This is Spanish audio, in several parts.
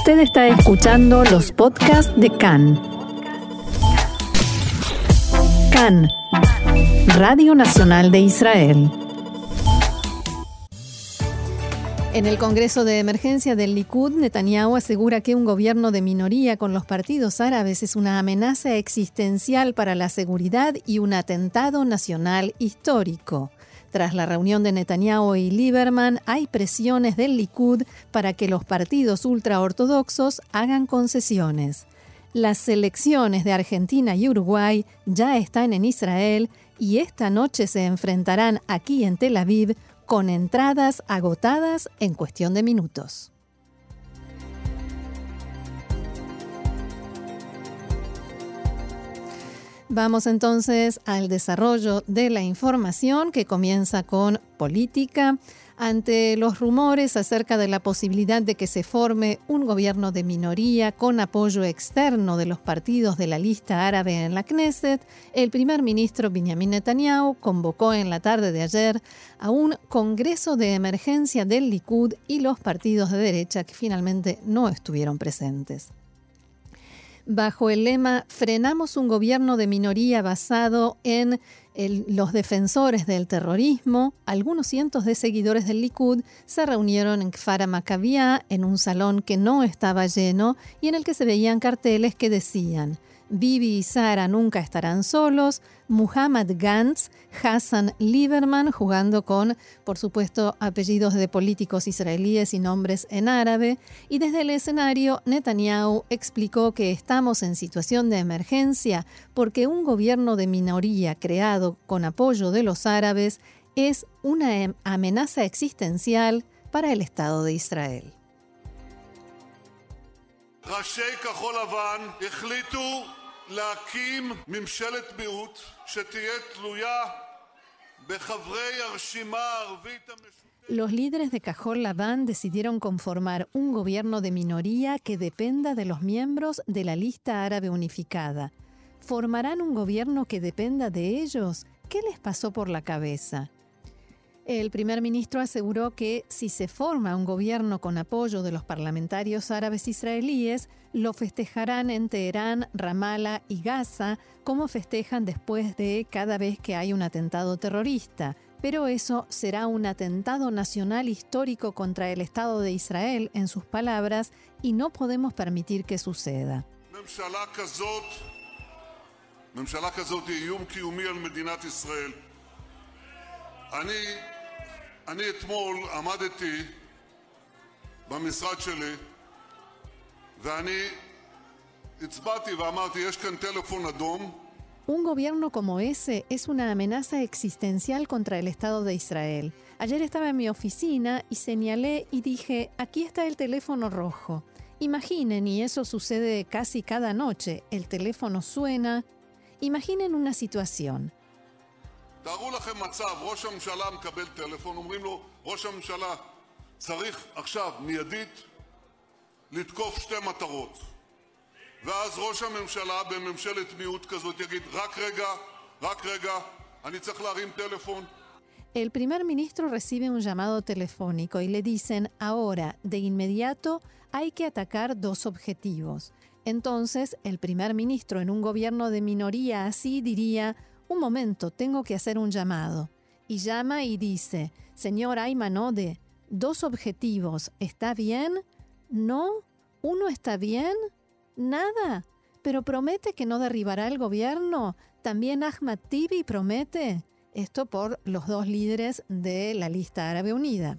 Usted está escuchando los podcasts de CAN. CAN, Radio Nacional de Israel. En el Congreso de Emergencia del Likud, Netanyahu asegura que un gobierno de minoría con los partidos árabes es una amenaza existencial para la seguridad y un atentado nacional histórico. Tras la reunión de Netanyahu y Lieberman, hay presiones del Likud para que los partidos ultraortodoxos hagan concesiones. Las elecciones de Argentina y Uruguay ya están en Israel y esta noche se enfrentarán aquí en Tel Aviv con entradas agotadas en cuestión de minutos. Vamos entonces al desarrollo de la información que comienza con política. Ante los rumores acerca de la posibilidad de que se forme un gobierno de minoría con apoyo externo de los partidos de la lista árabe en la Knesset, el primer ministro Benjamin Netanyahu convocó en la tarde de ayer a un congreso de emergencia del Likud y los partidos de derecha que finalmente no estuvieron presentes bajo el lema Frenamos un gobierno de minoría basado en los defensores del terrorismo, algunos cientos de seguidores del Likud se reunieron en Kfar Maccabia en un salón que no estaba lleno y en el que se veían carteles que decían Bibi y Sara nunca estarán solos, Muhammad Gantz, Hassan Lieberman, jugando con, por supuesto, apellidos de políticos israelíes y nombres en árabe, y desde el escenario Netanyahu explicó que estamos en situación de emergencia porque un gobierno de minoría creado con apoyo de los árabes es una em, amenaza existencial para el Estado de Israel. Los líderes de Cajol Laván decidieron conformar un gobierno de minoría que dependa de los miembros de la lista árabe unificada. ¿Formarán un gobierno que dependa de ellos? ¿Qué les pasó por la cabeza? El primer ministro aseguró que si se forma un gobierno con apoyo de los parlamentarios árabes israelíes, lo festejarán en Teherán, Ramallah y Gaza, como festejan después de cada vez que hay un atentado terrorista. Pero eso será un atentado nacional histórico contra el Estado de Israel, en sus palabras, y no podemos permitir que suceda. Un gobierno como ese es una amenaza existencial contra el Estado de Israel. Ayer estaba en mi oficina y señalé y dije, aquí está el teléfono rojo. Imaginen, y eso sucede casi cada noche, el teléfono suena. Imaginen una situación. תארו לכם מצב, ראש הממשלה מקבל טלפון, אומרים לו, ראש הממשלה צריך עכשיו, מיידית, לתקוף שתי מטרות. ואז ראש הממשלה בממשלת מיעוט כזאת יגיד, רק רגע, רק רגע, אני צריך להרים טלפון. El primer ministro recibe un llamado telefónico y le dicen, ahora, de inmediato, hay que atacar dos objetivos. Entonces, el primer ministro en un gobierno de minoría así diría, un momento, tengo que hacer un llamado. Y llama y dice, señor Aymanode, dos objetivos, ¿está bien? ¿No? ¿Uno está bien? Nada. Pero promete que no derribará el gobierno. También Ahmad Tibi promete. Esto por los dos líderes de la lista árabe unida.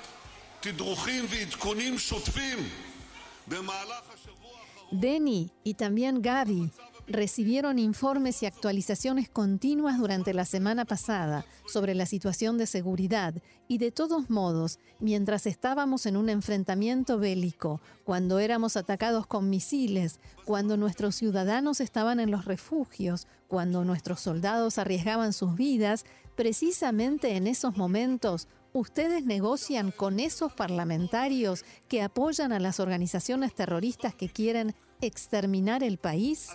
Deni y también Gaby, recibieron informes y actualizaciones continuas durante la semana pasada sobre la situación de seguridad y de todos modos, mientras estábamos en un enfrentamiento bélico, cuando éramos atacados con misiles, cuando nuestros ciudadanos estaban en los refugios, cuando nuestros soldados arriesgaban sus vidas, precisamente en esos momentos ¿Ustedes negocian con esos parlamentarios que apoyan a las organizaciones terroristas que quieren exterminar el país?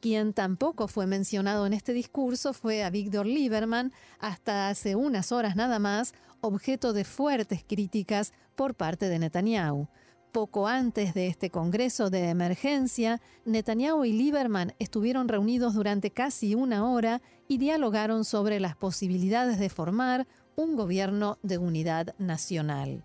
Quien tampoco fue mencionado en este discurso fue a Víctor Lieberman, hasta hace unas horas nada más, objeto de fuertes críticas por parte de Netanyahu. Poco antes de este Congreso de emergencia, Netanyahu y Lieberman estuvieron reunidos durante casi una hora y dialogaron sobre las posibilidades de formar un gobierno de unidad nacional.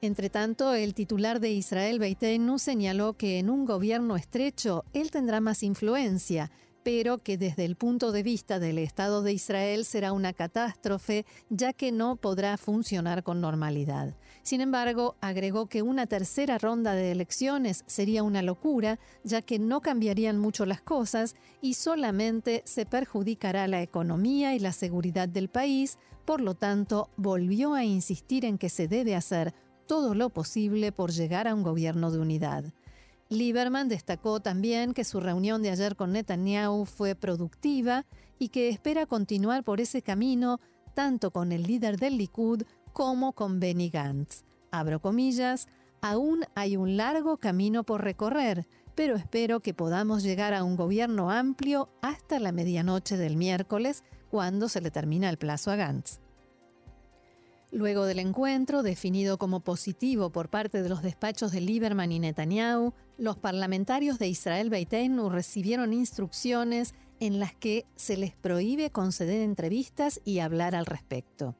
Entre tanto, el titular de Israel Beitenu señaló que en un gobierno estrecho él tendrá más influencia, pero que desde el punto de vista del Estado de Israel será una catástrofe, ya que no podrá funcionar con normalidad. Sin embargo, agregó que una tercera ronda de elecciones sería una locura, ya que no cambiarían mucho las cosas y solamente se perjudicará la economía y la seguridad del país, por lo tanto, volvió a insistir en que se debe hacer todo lo posible por llegar a un gobierno de unidad. Lieberman destacó también que su reunión de ayer con Netanyahu fue productiva y que espera continuar por ese camino tanto con el líder del Likud como con Benny Gantz. Abro comillas, aún hay un largo camino por recorrer, pero espero que podamos llegar a un gobierno amplio hasta la medianoche del miércoles, cuando se le termina el plazo a Gantz. Luego del encuentro, definido como positivo por parte de los despachos de Lieberman y Netanyahu, los parlamentarios de Israel Beitenu recibieron instrucciones en las que se les prohíbe conceder entrevistas y hablar al respecto.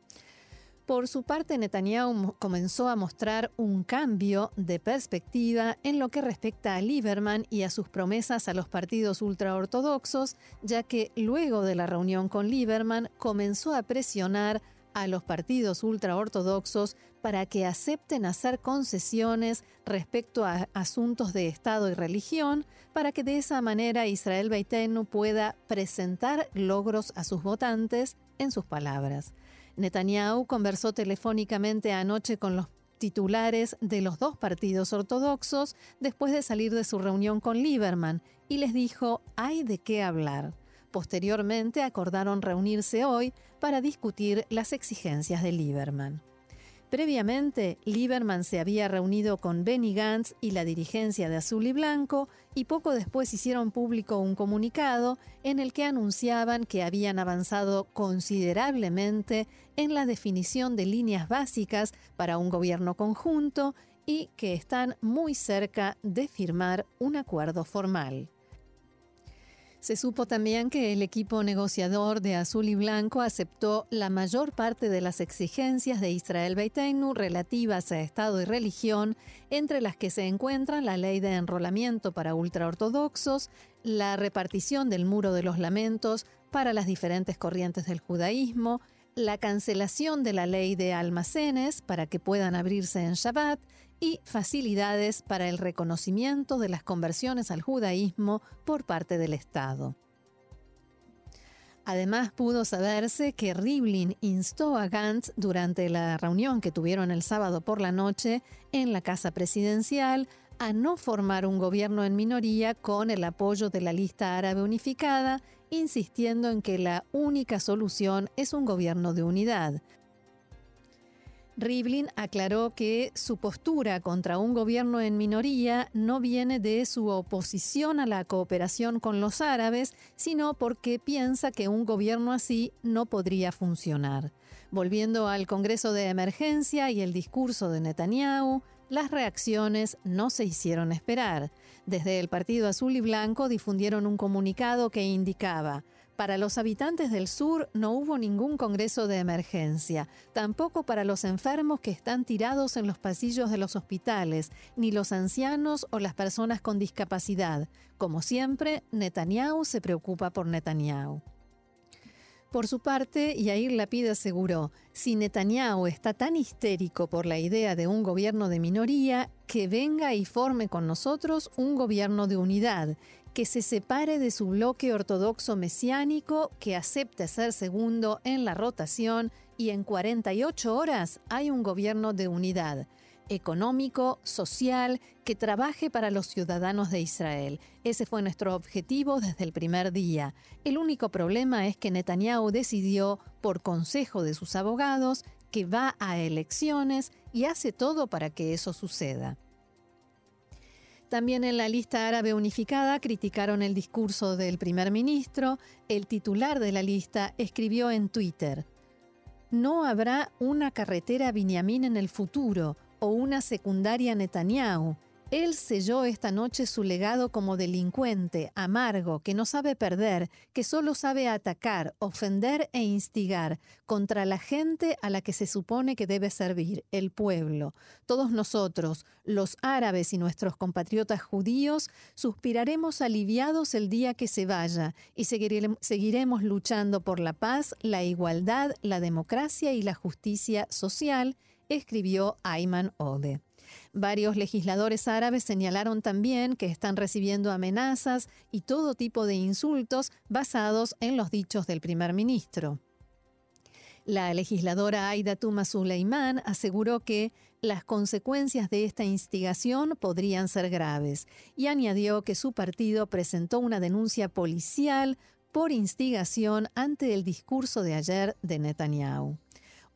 Por su parte, Netanyahu comenzó a mostrar un cambio de perspectiva en lo que respecta a Lieberman y a sus promesas a los partidos ultraortodoxos, ya que luego de la reunión con Lieberman comenzó a presionar a los partidos ultraortodoxos para que acepten hacer concesiones respecto a asuntos de Estado y religión, para que de esa manera Israel Beitenu pueda presentar logros a sus votantes, en sus palabras. Netanyahu conversó telefónicamente anoche con los titulares de los dos partidos ortodoxos después de salir de su reunión con Lieberman y les dijo, hay de qué hablar. Posteriormente acordaron reunirse hoy para discutir las exigencias de Lieberman. Previamente, Lieberman se había reunido con Benny Gantz y la dirigencia de Azul y Blanco y poco después hicieron público un comunicado en el que anunciaban que habían avanzado considerablemente en la definición de líneas básicas para un gobierno conjunto y que están muy cerca de firmar un acuerdo formal. Se supo también que el equipo negociador de Azul y Blanco aceptó la mayor parte de las exigencias de Israel Beitenu relativas a Estado y religión, entre las que se encuentran la ley de enrolamiento para ultraortodoxos, la repartición del muro de los lamentos para las diferentes corrientes del judaísmo, la cancelación de la ley de almacenes para que puedan abrirse en Shabbat y facilidades para el reconocimiento de las conversiones al judaísmo por parte del Estado. Además, pudo saberse que Rivlin instó a Gantz durante la reunión que tuvieron el sábado por la noche en la Casa Presidencial a no formar un gobierno en minoría con el apoyo de la lista árabe unificada, insistiendo en que la única solución es un gobierno de unidad. Rivlin aclaró que su postura contra un gobierno en minoría no viene de su oposición a la cooperación con los árabes, sino porque piensa que un gobierno así no podría funcionar. Volviendo al Congreso de Emergencia y el discurso de Netanyahu, las reacciones no se hicieron esperar. Desde el Partido Azul y Blanco difundieron un comunicado que indicaba, para los habitantes del sur no hubo ningún Congreso de emergencia, tampoco para los enfermos que están tirados en los pasillos de los hospitales, ni los ancianos o las personas con discapacidad. Como siempre, Netanyahu se preocupa por Netanyahu. Por su parte, Yair Lapid aseguró, si Netanyahu está tan histérico por la idea de un gobierno de minoría, que venga y forme con nosotros un gobierno de unidad, que se separe de su bloque ortodoxo mesiánico, que acepte ser segundo en la rotación y en 48 horas hay un gobierno de unidad económico, social, que trabaje para los ciudadanos de Israel. Ese fue nuestro objetivo desde el primer día. El único problema es que Netanyahu decidió, por consejo de sus abogados, que va a elecciones y hace todo para que eso suceda. También en la lista árabe unificada criticaron el discurso del primer ministro. El titular de la lista escribió en Twitter, No habrá una carretera Binyamin en el futuro o una secundaria Netanyahu. Él selló esta noche su legado como delincuente, amargo, que no sabe perder, que solo sabe atacar, ofender e instigar contra la gente a la que se supone que debe servir, el pueblo. Todos nosotros, los árabes y nuestros compatriotas judíos, suspiraremos aliviados el día que se vaya y seguiremos luchando por la paz, la igualdad, la democracia y la justicia social escribió Ayman Ode. Varios legisladores árabes señalaron también que están recibiendo amenazas y todo tipo de insultos basados en los dichos del primer ministro. La legisladora Aida Tuma Suleiman aseguró que las consecuencias de esta instigación podrían ser graves y añadió que su partido presentó una denuncia policial por instigación ante el discurso de ayer de Netanyahu.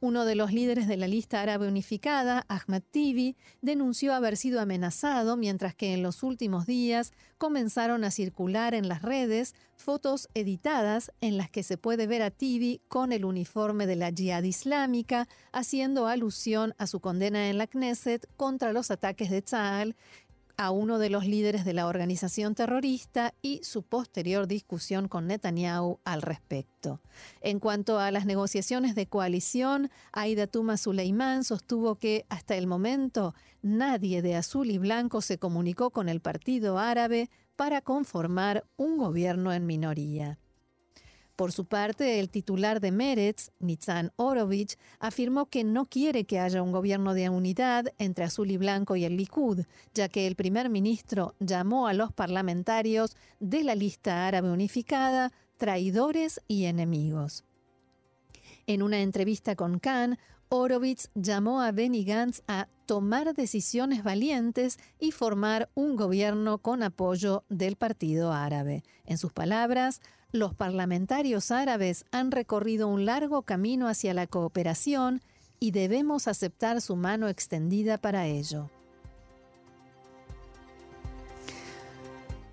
Uno de los líderes de la lista árabe unificada, Ahmad Tibi, denunció haber sido amenazado mientras que en los últimos días comenzaron a circular en las redes fotos editadas en las que se puede ver a Tibi con el uniforme de la Jihad Islámica, haciendo alusión a su condena en la Knesset contra los ataques de Tzal a uno de los líderes de la organización terrorista y su posterior discusión con Netanyahu al respecto. En cuanto a las negociaciones de coalición, Aida Tuma Suleiman sostuvo que hasta el momento nadie de azul y blanco se comunicó con el Partido Árabe para conformar un gobierno en minoría. Por su parte, el titular de Meretz, Nitzan Orovich, afirmó que no quiere que haya un gobierno de unidad entre azul y blanco y el Likud, ya que el primer ministro llamó a los parlamentarios de la lista árabe unificada traidores y enemigos. En una entrevista con Khan, Orovitz llamó a Benny Gantz a tomar decisiones valientes y formar un gobierno con apoyo del Partido Árabe. En sus palabras, los parlamentarios árabes han recorrido un largo camino hacia la cooperación y debemos aceptar su mano extendida para ello.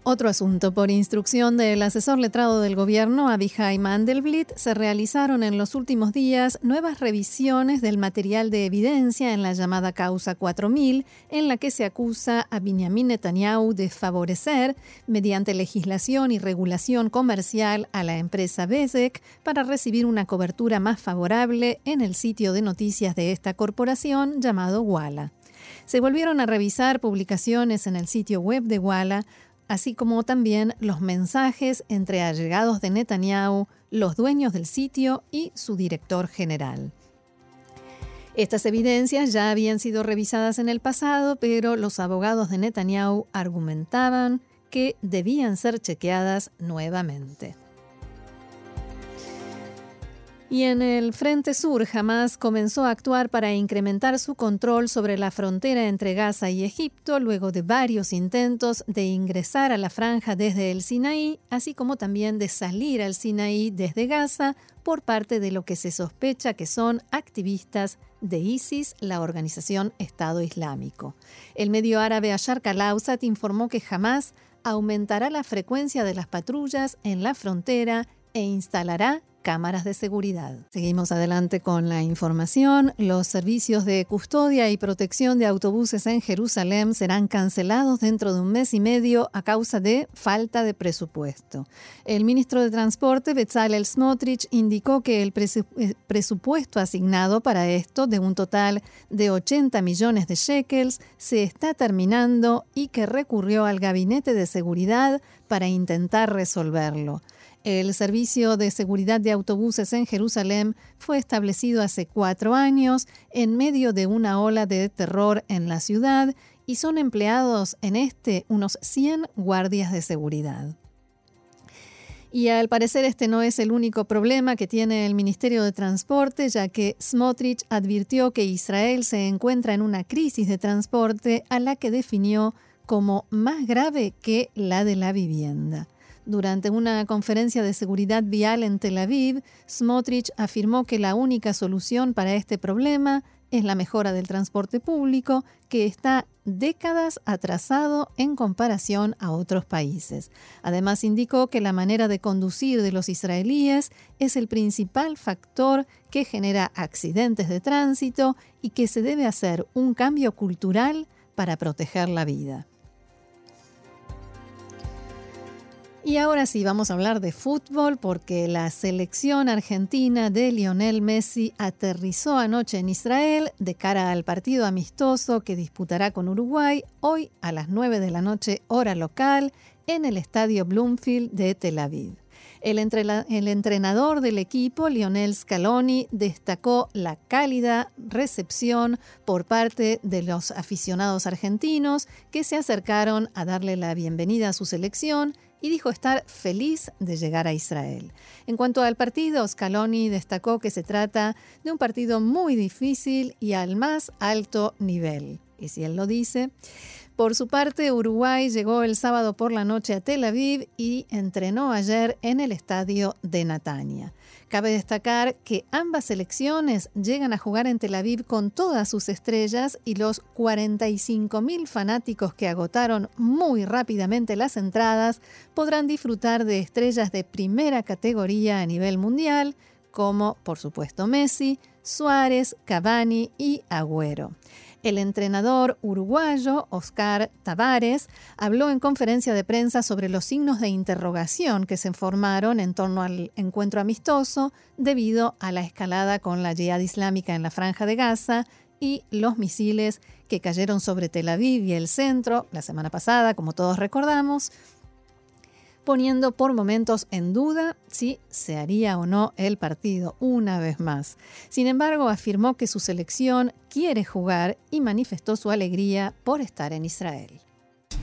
Otro asunto. Por instrucción del asesor letrado del gobierno, Abihai Mandelblit, se realizaron en los últimos días nuevas revisiones del material de evidencia en la llamada causa 4000, en la que se acusa a Benjamin Netanyahu de favorecer, mediante legislación y regulación comercial, a la empresa Bezek para recibir una cobertura más favorable en el sitio de noticias de esta corporación llamado Walla. Se volvieron a revisar publicaciones en el sitio web de Walla así como también los mensajes entre allegados de Netanyahu, los dueños del sitio y su director general. Estas evidencias ya habían sido revisadas en el pasado, pero los abogados de Netanyahu argumentaban que debían ser chequeadas nuevamente. Y en el Frente Sur, Hamas comenzó a actuar para incrementar su control sobre la frontera entre Gaza y Egipto luego de varios intentos de ingresar a la franja desde el Sinaí, así como también de salir al Sinaí desde Gaza por parte de lo que se sospecha que son activistas de ISIS, la organización Estado Islámico. El medio árabe Ashar Kalausat informó que Hamas aumentará la frecuencia de las patrullas en la frontera e instalará cámaras de seguridad. Seguimos adelante con la información. Los servicios de custodia y protección de autobuses en Jerusalén serán cancelados dentro de un mes y medio a causa de falta de presupuesto. El ministro de Transporte, Bezalel Smotrich, indicó que el eh, presupuesto asignado para esto, de un total de 80 millones de shekels, se está terminando y que recurrió al gabinete de seguridad para intentar resolverlo. El servicio de seguridad de autobuses en Jerusalén fue establecido hace cuatro años en medio de una ola de terror en la ciudad y son empleados en este unos 100 guardias de seguridad. Y al parecer este no es el único problema que tiene el Ministerio de Transporte, ya que Smotrich advirtió que Israel se encuentra en una crisis de transporte a la que definió como más grave que la de la vivienda. Durante una conferencia de seguridad vial en Tel Aviv, Smotrich afirmó que la única solución para este problema es la mejora del transporte público, que está décadas atrasado en comparación a otros países. Además, indicó que la manera de conducir de los israelíes es el principal factor que genera accidentes de tránsito y que se debe hacer un cambio cultural para proteger la vida. Y ahora sí, vamos a hablar de fútbol porque la selección argentina de Lionel Messi aterrizó anoche en Israel de cara al partido amistoso que disputará con Uruguay hoy a las 9 de la noche hora local en el estadio Bloomfield de Tel Aviv. El, entrenador del equipo, Lionel Scaloni, destacó la cálida recepción por parte de los aficionados argentinos que se acercaron a darle la bienvenida a su selección y dijo estar feliz de llegar a Israel. En cuanto al partido, Scaloni destacó que se trata de un partido muy difícil y al más alto nivel. Y si él lo dice, por su parte, Uruguay llegó el sábado por la noche a Tel Aviv y entrenó ayer en el estadio de Natania. Cabe destacar que ambas selecciones llegan a jugar en Tel Aviv con todas sus estrellas y los 45.000 fanáticos que agotaron muy rápidamente las entradas podrán disfrutar de estrellas de primera categoría a nivel mundial, como por supuesto Messi, Suárez, Cavani y Agüero. El entrenador uruguayo Oscar Tavares habló en conferencia de prensa sobre los signos de interrogación que se formaron en torno al encuentro amistoso debido a la escalada con la yihad islámica en la franja de Gaza y los misiles que cayeron sobre Tel Aviv y el centro la semana pasada, como todos recordamos, poniendo por momentos en duda si se haría o no el partido una vez más. Sin embargo, afirmó que su selección quiere jugar y manifestó su alegría por estar en Israel.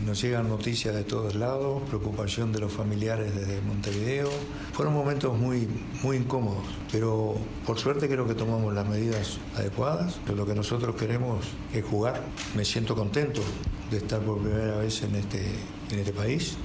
Nos llegan noticias de todos lados, preocupación de los familiares desde Montevideo. Fueron momentos muy, muy incómodos, pero por suerte creo que tomamos las medidas adecuadas. Lo que nosotros queremos es jugar. Me siento contento de estar por primera vez en este, en este país